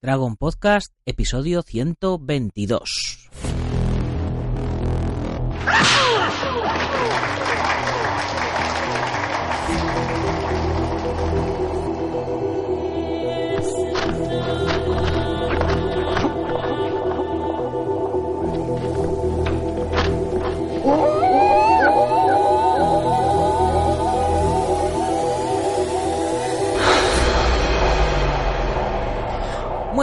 Dragon Podcast, episodio 122.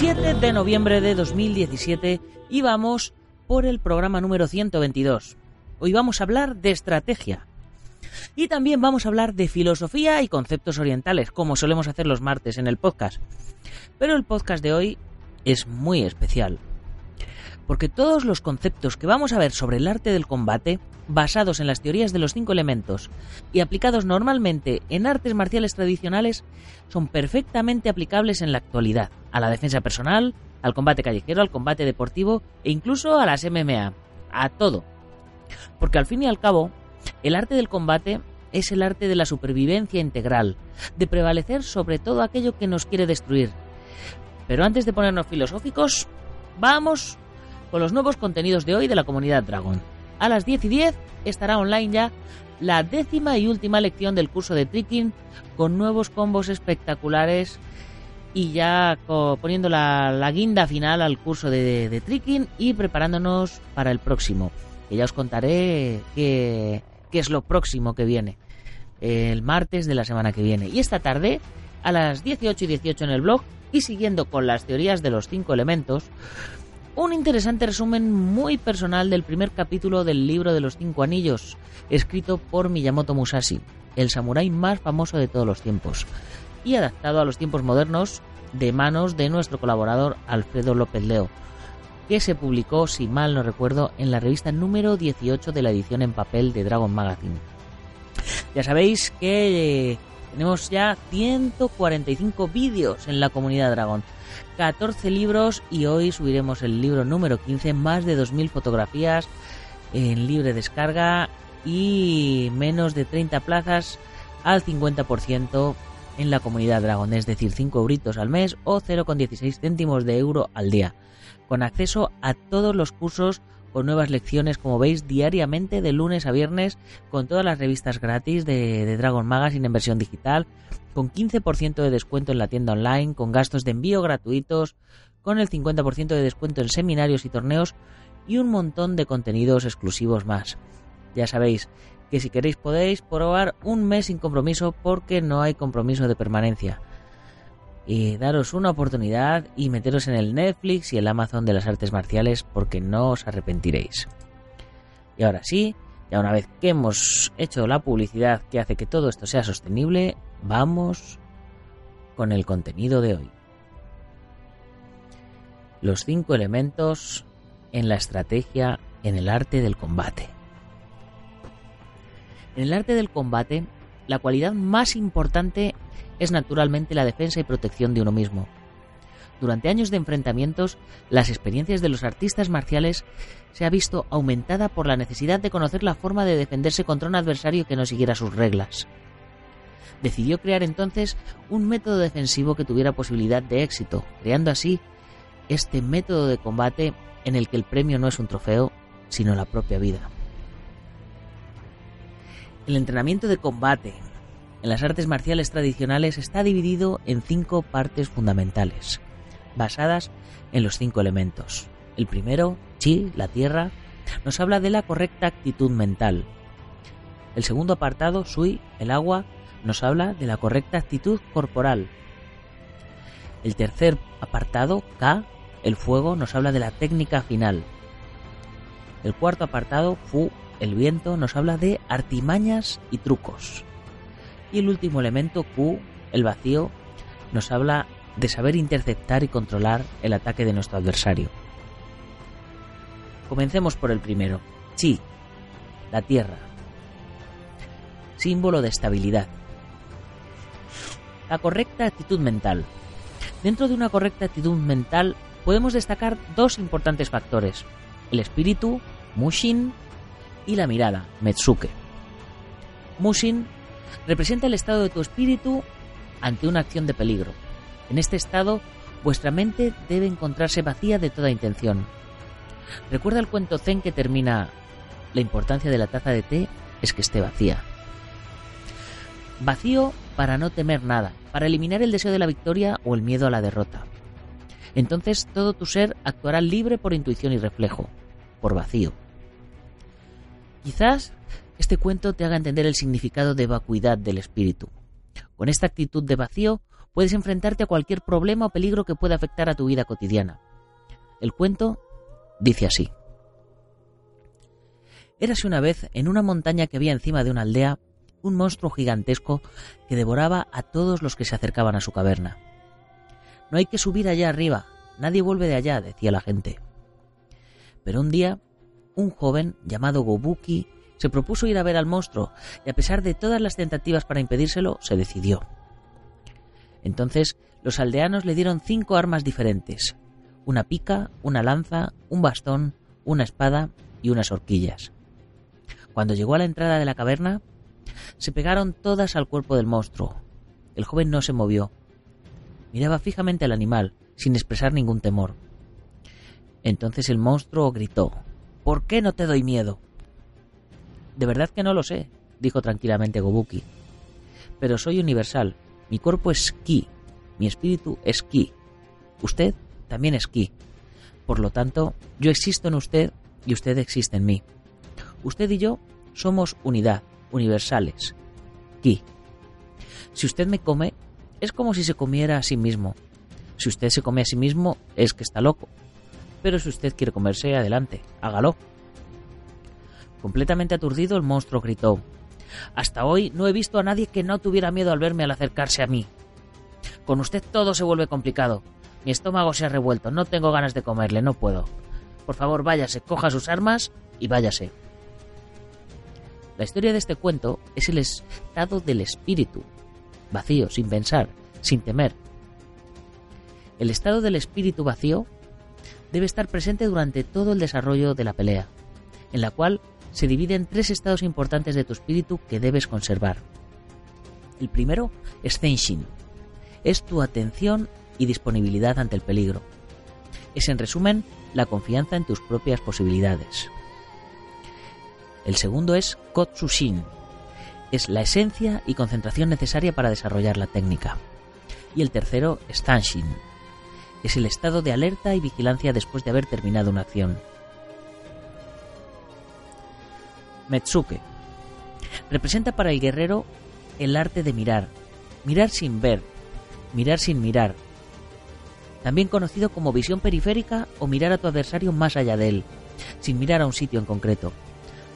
7 de noviembre de 2017 y vamos por el programa número 122. Hoy vamos a hablar de estrategia. Y también vamos a hablar de filosofía y conceptos orientales, como solemos hacer los martes en el podcast. Pero el podcast de hoy es muy especial. Porque todos los conceptos que vamos a ver sobre el arte del combate, basados en las teorías de los cinco elementos y aplicados normalmente en artes marciales tradicionales, son perfectamente aplicables en la actualidad, a la defensa personal, al combate callejero, al combate deportivo e incluso a las MMA, a todo. Porque al fin y al cabo, el arte del combate es el arte de la supervivencia integral, de prevalecer sobre todo aquello que nos quiere destruir. Pero antes de ponernos filosóficos, vamos con los nuevos contenidos de hoy de la comunidad Dragon. A las 10 y 10 estará online ya la décima y última lección del curso de Tricking con nuevos combos espectaculares y ya poniendo la, guinda final al curso de, de, Tricking y preparándonos para el próximo. Que ya os contaré qué, qué es lo próximo que viene. El martes de la semana que viene. Y esta tarde, a las 18 y 18 en el blog, y siguiendo con las teorías de los cinco elementos, un interesante resumen muy personal del primer capítulo del libro de los cinco anillos, escrito por Miyamoto Musashi, el samurái más famoso de todos los tiempos, y adaptado a los tiempos modernos de manos de nuestro colaborador Alfredo López Leo, que se publicó, si mal no recuerdo, en la revista número 18 de la edición en papel de Dragon Magazine. Ya sabéis que tenemos ya 145 vídeos en la comunidad Dragon 14 libros y hoy subiremos el libro número 15, más de 2.000 fotografías en libre descarga y menos de 30 plazas al 50% en la comunidad Dragon, es decir, 5 euritos al mes o 0,16 céntimos de euro al día, con acceso a todos los cursos con nuevas lecciones, como veis, diariamente de lunes a viernes, con todas las revistas gratis de, de Dragon Magazine en versión digital, con 15% de descuento en la tienda online, con gastos de envío gratuitos, con el 50% de descuento en seminarios y torneos y un montón de contenidos exclusivos más. Ya sabéis que si queréis podéis probar un mes sin compromiso porque no hay compromiso de permanencia. Y daros una oportunidad y meteros en el Netflix y el Amazon de las artes marciales porque no os arrepentiréis. Y ahora sí, ya una vez que hemos hecho la publicidad que hace que todo esto sea sostenible, vamos con el contenido de hoy. Los cinco elementos en la estrategia en el arte del combate. En el arte del combate, la cualidad más importante es naturalmente la defensa y protección de uno mismo. Durante años de enfrentamientos, las experiencias de los artistas marciales se ha visto aumentada por la necesidad de conocer la forma de defenderse contra un adversario que no siguiera sus reglas. Decidió crear entonces un método defensivo que tuviera posibilidad de éxito, creando así este método de combate en el que el premio no es un trofeo, sino la propia vida. El entrenamiento de combate en las artes marciales tradicionales está dividido en cinco partes fundamentales, basadas en los cinco elementos. El primero, chi, la tierra, nos habla de la correcta actitud mental. El segundo apartado, sui, el agua, nos habla de la correcta actitud corporal. El tercer apartado, ka, el fuego, nos habla de la técnica final. El cuarto apartado, Fu, el viento, nos habla de artimañas y trucos. Y el último elemento, Q, el vacío, nos habla de saber interceptar y controlar el ataque de nuestro adversario. Comencemos por el primero, Chi, la tierra, símbolo de estabilidad. La correcta actitud mental. Dentro de una correcta actitud mental podemos destacar dos importantes factores, el espíritu, Mushin, y la mirada, Metsuke. Mushin representa el estado de tu espíritu ante una acción de peligro. En este estado, vuestra mente debe encontrarse vacía de toda intención. Recuerda el cuento Zen que termina la importancia de la taza de té es que esté vacía. Vacío para no temer nada, para eliminar el deseo de la victoria o el miedo a la derrota. Entonces todo tu ser actuará libre por intuición y reflejo, por vacío. Quizás este cuento te haga entender el significado de vacuidad del espíritu. Con esta actitud de vacío puedes enfrentarte a cualquier problema o peligro que pueda afectar a tu vida cotidiana. El cuento dice así. Érase una vez, en una montaña que había encima de una aldea, un monstruo gigantesco que devoraba a todos los que se acercaban a su caverna. No hay que subir allá arriba, nadie vuelve de allá, decía la gente. Pero un día un joven llamado Gobuki se propuso ir a ver al monstruo y a pesar de todas las tentativas para impedírselo, se decidió. Entonces los aldeanos le dieron cinco armas diferentes, una pica, una lanza, un bastón, una espada y unas horquillas. Cuando llegó a la entrada de la caverna, se pegaron todas al cuerpo del monstruo. El joven no se movió. Miraba fijamente al animal, sin expresar ningún temor. Entonces el monstruo gritó, ¿Por qué no te doy miedo? De verdad que no lo sé, dijo tranquilamente Gobuki. Pero soy universal. Mi cuerpo es Ki. Mi espíritu es Ki. Usted también es Ki. Por lo tanto, yo existo en usted y usted existe en mí. Usted y yo somos unidad, universales. Ki. Si usted me come, es como si se comiera a sí mismo. Si usted se come a sí mismo, es que está loco pero si usted quiere comerse, adelante, hágalo. Completamente aturdido, el monstruo gritó. Hasta hoy no he visto a nadie que no tuviera miedo al verme al acercarse a mí. Con usted todo se vuelve complicado. Mi estómago se ha revuelto, no tengo ganas de comerle, no puedo. Por favor, váyase, coja sus armas y váyase. La historia de este cuento es el estado del espíritu, vacío, sin pensar, sin temer. El estado del espíritu vacío debe estar presente durante todo el desarrollo de la pelea, en la cual se divide en tres estados importantes de tu espíritu que debes conservar. El primero es Zenshin, es tu atención y disponibilidad ante el peligro. Es en resumen la confianza en tus propias posibilidades. El segundo es Kotsushin, es la esencia y concentración necesaria para desarrollar la técnica. Y el tercero es Tanshin, es el estado de alerta y vigilancia después de haber terminado una acción. Metsuke representa para el guerrero el arte de mirar, mirar sin ver, mirar sin mirar, también conocido como visión periférica o mirar a tu adversario más allá de él, sin mirar a un sitio en concreto.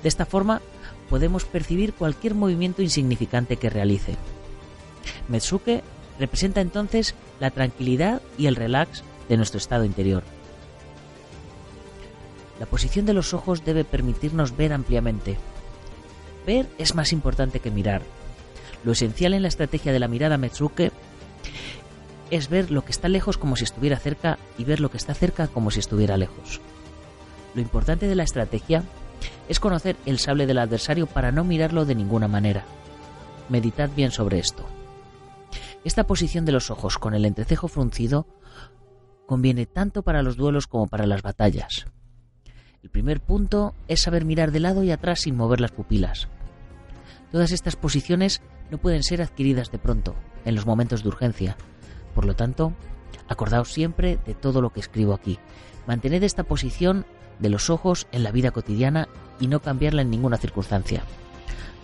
De esta forma podemos percibir cualquier movimiento insignificante que realice. Metsuke representa entonces la tranquilidad y el relax de nuestro estado interior. La posición de los ojos debe permitirnos ver ampliamente. Ver es más importante que mirar. Lo esencial en la estrategia de la mirada Metsuke es ver lo que está lejos como si estuviera cerca y ver lo que está cerca como si estuviera lejos. Lo importante de la estrategia es conocer el sable del adversario para no mirarlo de ninguna manera. Meditad bien sobre esto. Esta posición de los ojos con el entrecejo fruncido conviene tanto para los duelos como para las batallas. El primer punto es saber mirar de lado y atrás sin mover las pupilas. Todas estas posiciones no pueden ser adquiridas de pronto, en los momentos de urgencia. Por lo tanto, acordaos siempre de todo lo que escribo aquí. Mantened esta posición de los ojos en la vida cotidiana y no cambiarla en ninguna circunstancia.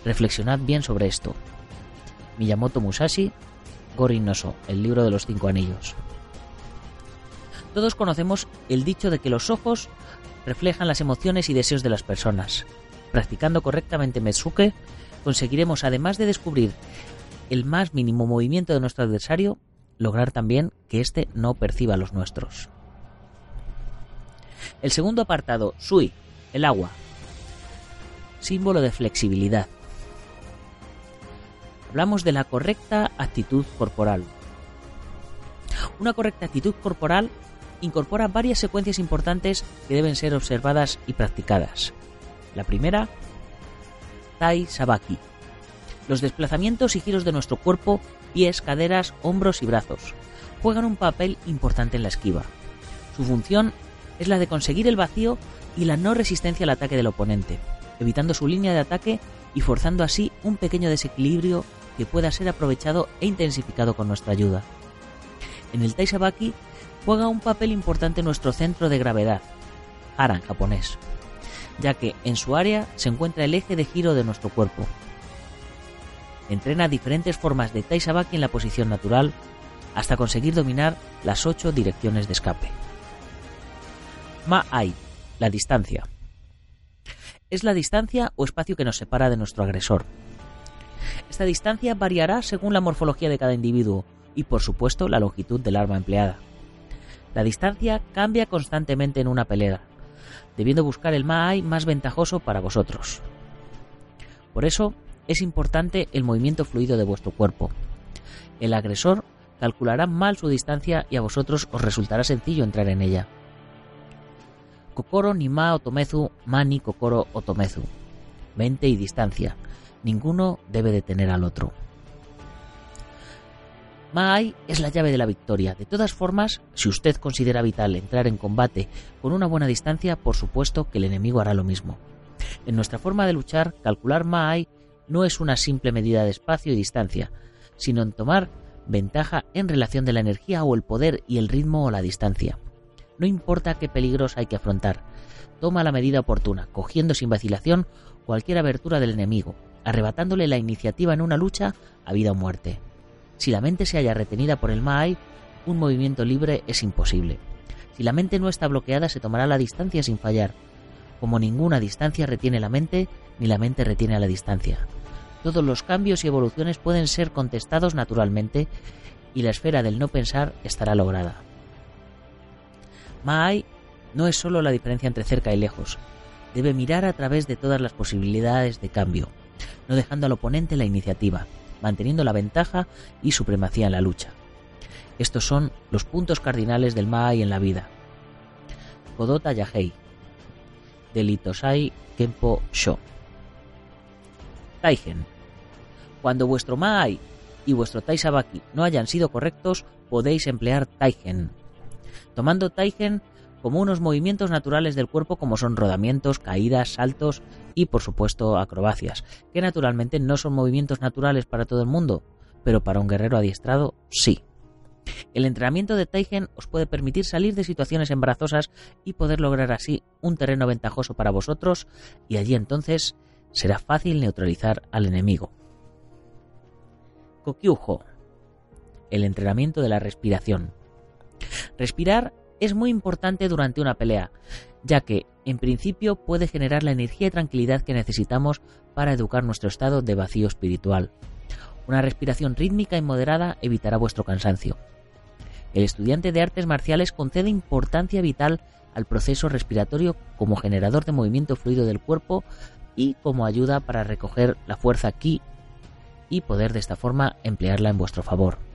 Reflexionad bien sobre esto. Miyamoto Musashi Gorinoso, el libro de los cinco anillos. Todos conocemos el dicho de que los ojos reflejan las emociones y deseos de las personas. Practicando correctamente Metsuke, conseguiremos, además de descubrir el más mínimo movimiento de nuestro adversario, lograr también que éste no perciba los nuestros. El segundo apartado, Sui, el agua. Símbolo de flexibilidad. Hablamos de la correcta actitud corporal. Una correcta actitud corporal incorpora varias secuencias importantes que deben ser observadas y practicadas. La primera, Tai Sabaki. Los desplazamientos y giros de nuestro cuerpo, pies, caderas, hombros y brazos juegan un papel importante en la esquiva. Su función es la de conseguir el vacío y la no resistencia al ataque del oponente, evitando su línea de ataque y forzando así un pequeño desequilibrio que pueda ser aprovechado e intensificado con nuestra ayuda. En el Taisabaki juega un papel importante nuestro centro de gravedad, Hara en japonés, ya que en su área se encuentra el eje de giro de nuestro cuerpo. Entrena diferentes formas de Taisabaki en la posición natural hasta conseguir dominar las ocho direcciones de escape. Ma-ai, la distancia. Es la distancia o espacio que nos separa de nuestro agresor. Esta distancia variará según la morfología de cada individuo y por supuesto la longitud del arma empleada. La distancia cambia constantemente en una pelea, debiendo buscar el Ma'ai más ventajoso para vosotros. Por eso es importante el movimiento fluido de vuestro cuerpo. El agresor calculará mal su distancia y a vosotros os resultará sencillo entrar en ella. Kokoro ni ma otomezu, ma ni kokoro otomezu. Mente y distancia. Ninguno debe detener al otro. Maai es la llave de la victoria. De todas formas, si usted considera vital entrar en combate con una buena distancia, por supuesto que el enemigo hará lo mismo. En nuestra forma de luchar, calcular Maai no es una simple medida de espacio y distancia, sino en tomar ventaja en relación de la energía o el poder y el ritmo o la distancia. No importa qué peligros hay que afrontar, toma la medida oportuna, cogiendo sin vacilación cualquier abertura del enemigo, arrebatándole la iniciativa en una lucha a vida o muerte. Si la mente se halla retenida por el Maai, un movimiento libre es imposible. Si la mente no está bloqueada, se tomará la distancia sin fallar. Como ninguna distancia retiene la mente, ni la mente retiene a la distancia. Todos los cambios y evoluciones pueden ser contestados naturalmente y la esfera del no pensar estará lograda. Maai no es solo la diferencia entre cerca y lejos. Debe mirar a través de todas las posibilidades de cambio, no dejando al oponente la iniciativa manteniendo la ventaja y supremacía en la lucha. Estos son los puntos cardinales del Maai en la vida. Kodota Yahei, del Itosai Kenpo Sho. Taigen. Cuando vuestro Maai y vuestro Taisabaki no hayan sido correctos, podéis emplear Taigen. Tomando Taigen como unos movimientos naturales del cuerpo como son rodamientos, caídas, saltos y por supuesto acrobacias, que naturalmente no son movimientos naturales para todo el mundo, pero para un guerrero adiestrado sí. El entrenamiento de Taigen os puede permitir salir de situaciones embarazosas y poder lograr así un terreno ventajoso para vosotros y allí entonces será fácil neutralizar al enemigo. Kokyujo. El entrenamiento de la respiración. Respirar es muy importante durante una pelea, ya que, en principio, puede generar la energía y tranquilidad que necesitamos para educar nuestro estado de vacío espiritual. Una respiración rítmica y moderada evitará vuestro cansancio. El estudiante de artes marciales concede importancia vital al proceso respiratorio como generador de movimiento fluido del cuerpo y como ayuda para recoger la fuerza aquí y poder de esta forma emplearla en vuestro favor.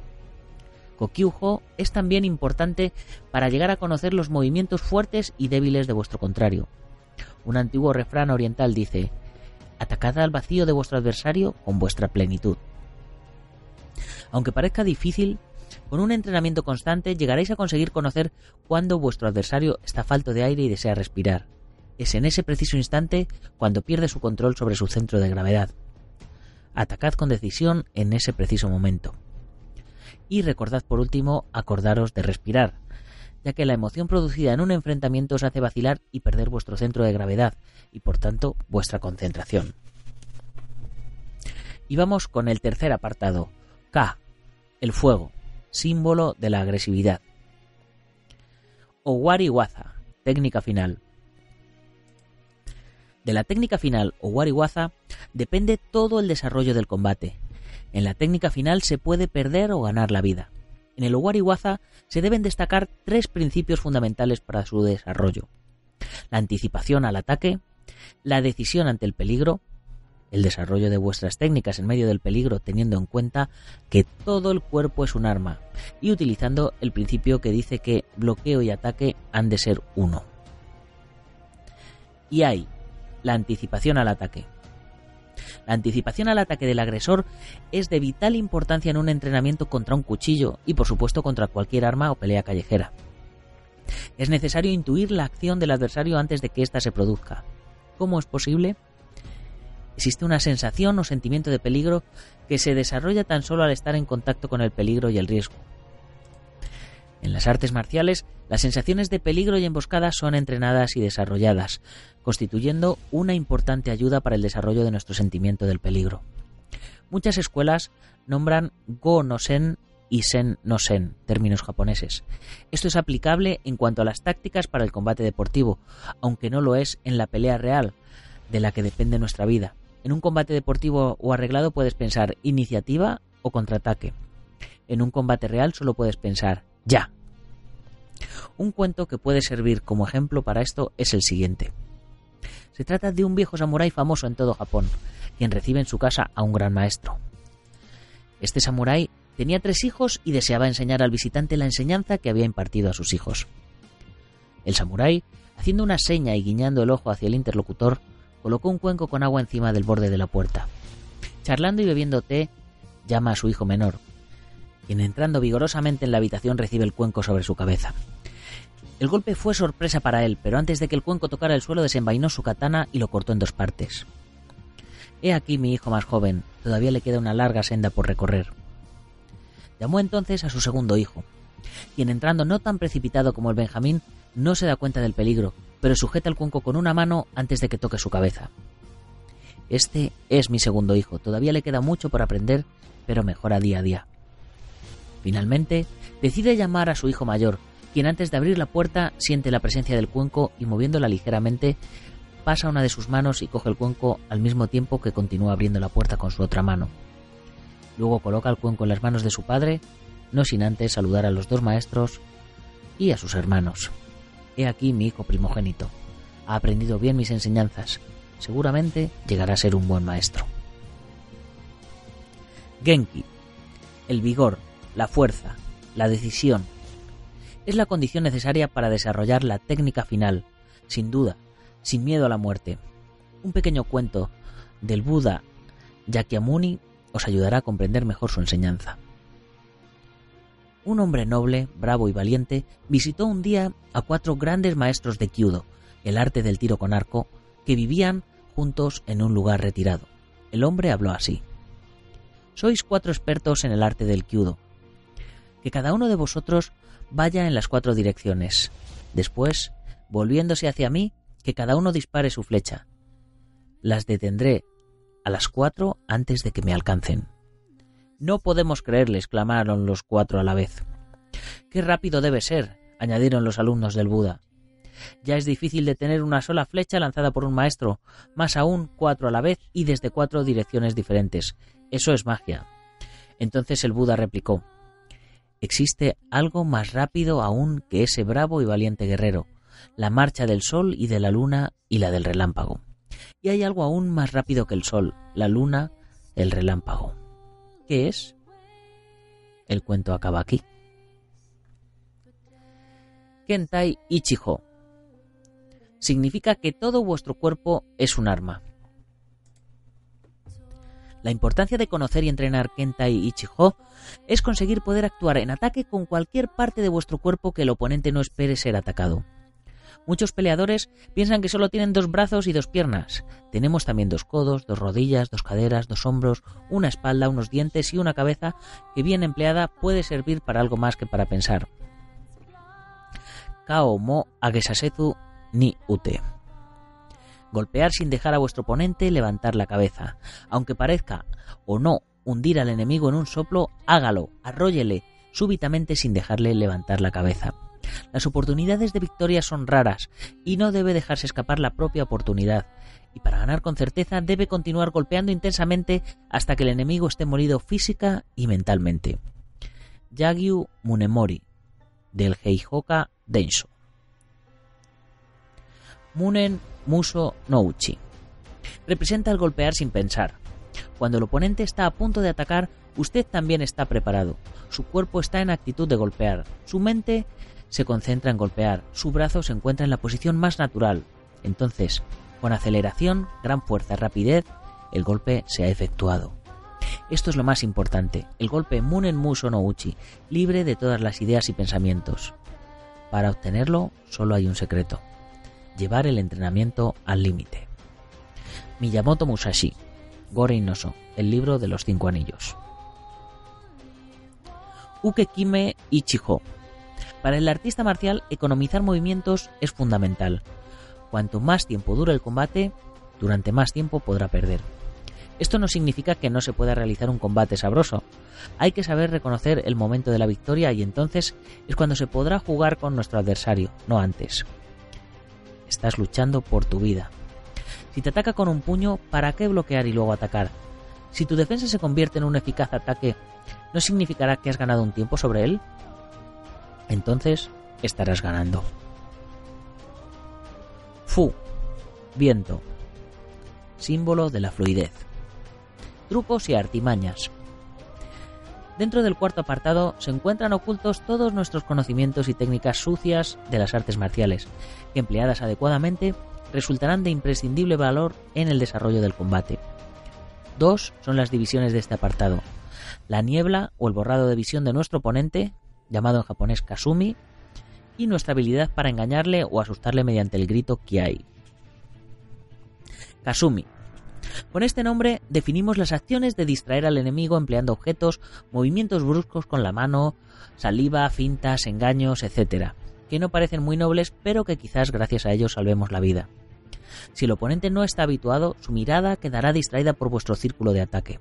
Kokyujo es también importante para llegar a conocer los movimientos fuertes y débiles de vuestro contrario. Un antiguo refrán oriental dice, atacad al vacío de vuestro adversario con vuestra plenitud. Aunque parezca difícil, con un entrenamiento constante llegaréis a conseguir conocer cuándo vuestro adversario está falto de aire y desea respirar. Es en ese preciso instante cuando pierde su control sobre su centro de gravedad. Atacad con decisión en ese preciso momento. Y recordad por último acordaros de respirar, ya que la emoción producida en un enfrentamiento os hace vacilar y perder vuestro centro de gravedad y por tanto vuestra concentración. Y vamos con el tercer apartado, K, el fuego, símbolo de la agresividad. Owari Waza, técnica final. De la técnica final o wariwaza depende todo el desarrollo del combate. En la técnica final se puede perder o ganar la vida. En el wariwaza se deben destacar tres principios fundamentales para su desarrollo. La anticipación al ataque, la decisión ante el peligro, el desarrollo de vuestras técnicas en medio del peligro teniendo en cuenta que todo el cuerpo es un arma y utilizando el principio que dice que bloqueo y ataque han de ser uno. Y hay la anticipación al ataque. La anticipación al ataque del agresor es de vital importancia en un entrenamiento contra un cuchillo y por supuesto contra cualquier arma o pelea callejera. Es necesario intuir la acción del adversario antes de que ésta se produzca. ¿Cómo es posible? Existe una sensación o sentimiento de peligro que se desarrolla tan solo al estar en contacto con el peligro y el riesgo. En las artes marciales, las sensaciones de peligro y emboscada son entrenadas y desarrolladas, constituyendo una importante ayuda para el desarrollo de nuestro sentimiento del peligro. Muchas escuelas nombran Go no Sen y Sen no Sen, términos japoneses. Esto es aplicable en cuanto a las tácticas para el combate deportivo, aunque no lo es en la pelea real, de la que depende nuestra vida. En un combate deportivo o arreglado puedes pensar iniciativa o contraataque. En un combate real solo puedes pensar ya. Un cuento que puede servir como ejemplo para esto es el siguiente. Se trata de un viejo samurái famoso en todo Japón, quien recibe en su casa a un gran maestro. Este samurái tenía tres hijos y deseaba enseñar al visitante la enseñanza que había impartido a sus hijos. El samurái, haciendo una seña y guiñando el ojo hacia el interlocutor, colocó un cuenco con agua encima del borde de la puerta. Charlando y bebiendo té, llama a su hijo menor, quien entrando vigorosamente en la habitación recibe el cuenco sobre su cabeza. El golpe fue sorpresa para él, pero antes de que el cuenco tocara el suelo desenvainó su katana y lo cortó en dos partes. He aquí mi hijo más joven, todavía le queda una larga senda por recorrer. Llamó entonces a su segundo hijo, quien entrando no tan precipitado como el Benjamín, no se da cuenta del peligro, pero sujeta el cuenco con una mano antes de que toque su cabeza. Este es mi segundo hijo, todavía le queda mucho por aprender, pero mejora día a día. Finalmente, decide llamar a su hijo mayor, quien antes de abrir la puerta siente la presencia del cuenco y moviéndola ligeramente, pasa una de sus manos y coge el cuenco al mismo tiempo que continúa abriendo la puerta con su otra mano. Luego coloca el cuenco en las manos de su padre, no sin antes saludar a los dos maestros y a sus hermanos. He aquí mi hijo primogénito. Ha aprendido bien mis enseñanzas. Seguramente llegará a ser un buen maestro. Genki. El vigor, la fuerza, la decisión. Es la condición necesaria para desarrollar la técnica final, sin duda, sin miedo a la muerte. Un pequeño cuento del Buda Yakyamuni os ayudará a comprender mejor su enseñanza un hombre noble, bravo y valiente, visitó un día a cuatro grandes maestros de Kyudo, el arte del tiro con arco, que vivían juntos en un lugar retirado. El hombre habló así. Sois cuatro expertos en el arte del Kyudo. Que cada uno de vosotros vaya en las cuatro direcciones. Después, volviéndose hacia mí, que cada uno dispare su flecha. Las detendré a las cuatro antes de que me alcancen. No podemos creerle, exclamaron los cuatro a la vez. Qué rápido debe ser, añadieron los alumnos del Buda. Ya es difícil detener una sola flecha lanzada por un maestro, más aún cuatro a la vez y desde cuatro direcciones diferentes. Eso es magia. Entonces el Buda replicó Existe algo más rápido aún que ese bravo y valiente guerrero, la marcha del sol y de la luna y la del relámpago. Y hay algo aún más rápido que el sol, la luna, el relámpago. ¿Qué es? El cuento acaba aquí. Kentai Ichiho significa que todo vuestro cuerpo es un arma. La importancia de conocer y entrenar Kentai Ichiho es conseguir poder actuar en ataque con cualquier parte de vuestro cuerpo que el oponente no espere ser atacado. Muchos peleadores piensan que solo tienen dos brazos y dos piernas. Tenemos también dos codos, dos rodillas, dos caderas, dos hombros, una espalda, unos dientes y una cabeza que bien empleada puede servir para algo más que para pensar. Kao mo ni ute. Golpear sin dejar a vuestro oponente levantar la cabeza. Aunque parezca o no hundir al enemigo en un soplo, hágalo, arróllele súbitamente sin dejarle levantar la cabeza. Las oportunidades de victoria son raras y no debe dejarse escapar la propia oportunidad. y para ganar con certeza debe continuar golpeando intensamente hasta que el enemigo esté molido física y mentalmente. Yagyu Munemori, del Heihoka Densho. Munen Muso no Uchi. Representa el golpear sin pensar. Cuando el oponente está a punto de atacar, usted también está preparado. Su cuerpo está en actitud de golpear. Su mente se concentra en golpear. Su brazo se encuentra en la posición más natural. Entonces, con aceleración, gran fuerza, rapidez, el golpe se ha efectuado. Esto es lo más importante, el golpe Munen Muso no Uchi, libre de todas las ideas y pensamientos. Para obtenerlo solo hay un secreto, llevar el entrenamiento al límite. Miyamoto Musashi, Gore Inoso, el libro de los cinco anillos. Uke Kime Ichiho. Para el artista marcial, economizar movimientos es fundamental. Cuanto más tiempo dure el combate, durante más tiempo podrá perder. Esto no significa que no se pueda realizar un combate sabroso. Hay que saber reconocer el momento de la victoria y entonces es cuando se podrá jugar con nuestro adversario, no antes. Estás luchando por tu vida. Si te ataca con un puño, ¿para qué bloquear y luego atacar? Si tu defensa se convierte en un eficaz ataque, ¿no significará que has ganado un tiempo sobre él? Entonces estarás ganando. Fu, viento, símbolo de la fluidez. Trucos y artimañas. Dentro del cuarto apartado se encuentran ocultos todos nuestros conocimientos y técnicas sucias de las artes marciales, que empleadas adecuadamente resultarán de imprescindible valor en el desarrollo del combate. Dos son las divisiones de este apartado. La niebla o el borrado de visión de nuestro oponente, llamado en japonés Kasumi, y nuestra habilidad para engañarle o asustarle mediante el grito Kiai. Kasumi. Con este nombre definimos las acciones de distraer al enemigo empleando objetos, movimientos bruscos con la mano, saliva, fintas, engaños, etc., que no parecen muy nobles, pero que quizás gracias a ellos salvemos la vida. Si el oponente no está habituado, su mirada quedará distraída por vuestro círculo de ataque.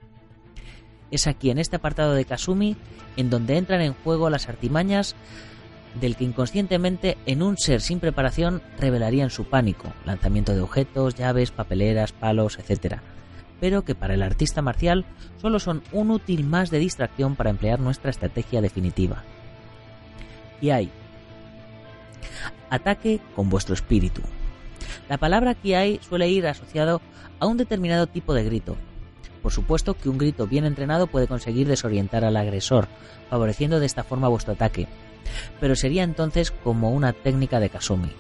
Es aquí en este apartado de Kasumi en donde entran en juego las artimañas del que inconscientemente en un ser sin preparación revelarían su pánico, lanzamiento de objetos, llaves, papeleras, palos, etc. Pero que para el artista marcial solo son un útil más de distracción para emplear nuestra estrategia definitiva. Y hay ataque con vuestro espíritu. La palabra Kiai suele ir asociado a un determinado tipo de grito. Por supuesto que un grito bien entrenado puede conseguir desorientar al agresor, favoreciendo de esta forma vuestro ataque, pero sería entonces como una técnica de Kasumi.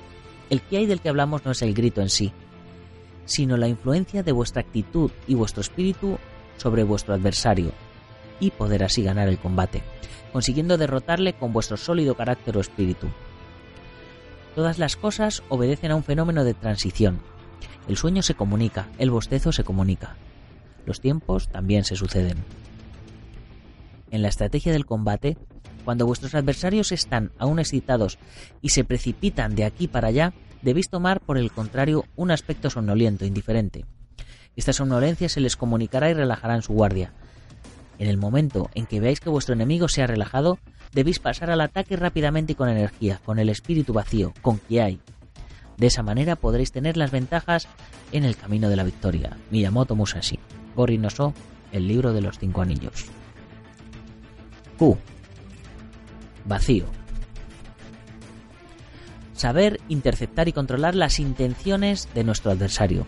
El Kiai del que hablamos no es el grito en sí, sino la influencia de vuestra actitud y vuestro espíritu sobre vuestro adversario, y poder así ganar el combate, consiguiendo derrotarle con vuestro sólido carácter o espíritu. Todas las cosas obedecen a un fenómeno de transición. El sueño se comunica, el bostezo se comunica. Los tiempos también se suceden. En la estrategia del combate, cuando vuestros adversarios están aún excitados y se precipitan de aquí para allá, debéis tomar, por el contrario, un aspecto somnoliento, indiferente. Esta somnolencia se les comunicará y relajará en su guardia. En el momento en que veáis que vuestro enemigo se ha relajado, debéis pasar al ataque rápidamente y con energía, con el espíritu vacío, con hay. De esa manera podréis tener las ventajas en el camino de la victoria. Miyamoto Musashi, Gori no So, el libro de los cinco anillos. Q. Vacío. Saber interceptar y controlar las intenciones de nuestro adversario.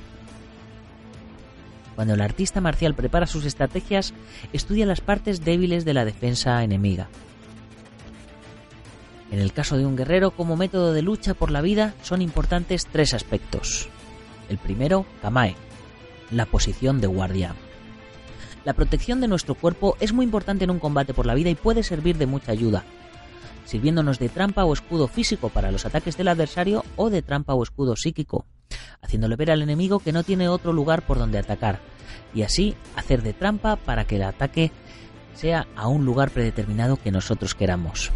Cuando el artista marcial prepara sus estrategias, estudia las partes débiles de la defensa enemiga. En el caso de un guerrero como método de lucha por la vida son importantes tres aspectos. El primero, Kamae, la posición de guardia. La protección de nuestro cuerpo es muy importante en un combate por la vida y puede servir de mucha ayuda, sirviéndonos de trampa o escudo físico para los ataques del adversario o de trampa o escudo psíquico, haciéndole ver al enemigo que no tiene otro lugar por donde atacar, y así hacer de trampa para que el ataque sea a un lugar predeterminado que nosotros queramos.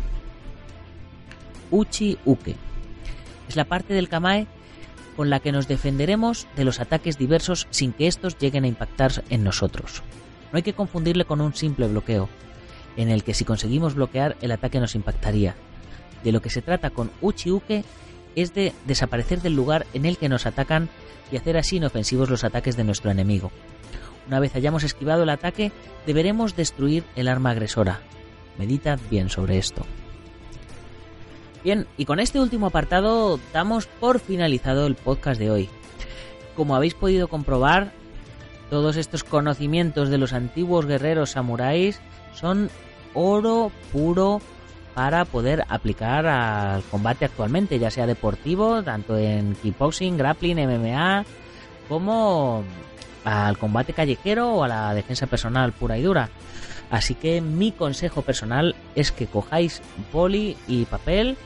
Uchi Uke. Es la parte del Kamae con la que nos defenderemos de los ataques diversos sin que estos lleguen a impactar en nosotros. No hay que confundirle con un simple bloqueo, en el que si conseguimos bloquear el ataque nos impactaría. De lo que se trata con Uchi Uke es de desaparecer del lugar en el que nos atacan y hacer así inofensivos los ataques de nuestro enemigo. Una vez hayamos esquivado el ataque, deberemos destruir el arma agresora. Meditad bien sobre esto. Bien, y con este último apartado damos por finalizado el podcast de hoy. Como habéis podido comprobar, todos estos conocimientos de los antiguos guerreros samuráis son oro puro para poder aplicar al combate actualmente, ya sea deportivo, tanto en kickboxing, grappling, MMA, como al combate callejero o a la defensa personal pura y dura. Así que mi consejo personal es que cojáis boli y papel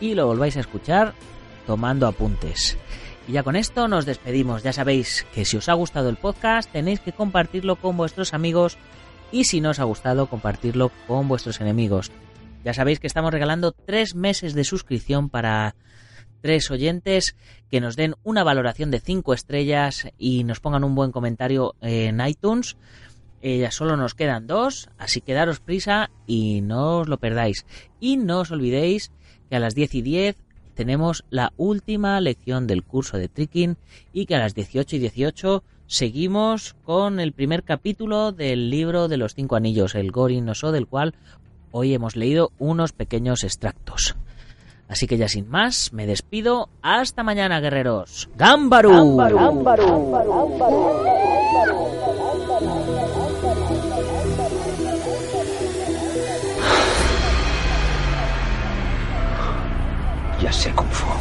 y lo volváis a escuchar tomando apuntes. Y ya con esto nos despedimos. Ya sabéis que si os ha gustado el podcast tenéis que compartirlo con vuestros amigos y si no os ha gustado compartirlo con vuestros enemigos. Ya sabéis que estamos regalando tres meses de suscripción para tres oyentes que nos den una valoración de cinco estrellas y nos pongan un buen comentario en iTunes. Eh, ya solo nos quedan dos, así que daros prisa y no os lo perdáis. Y no os olvidéis que a las 10 y 10 tenemos la última lección del curso de tricking y que a las 18 y 18 seguimos con el primer capítulo del libro de los cinco anillos, el Gorin no So, del cual hoy hemos leído unos pequeños extractos. Así que ya sin más, me despido. Hasta mañana, guerreros. ¡Gámbaru! Ya sé Kung Fu.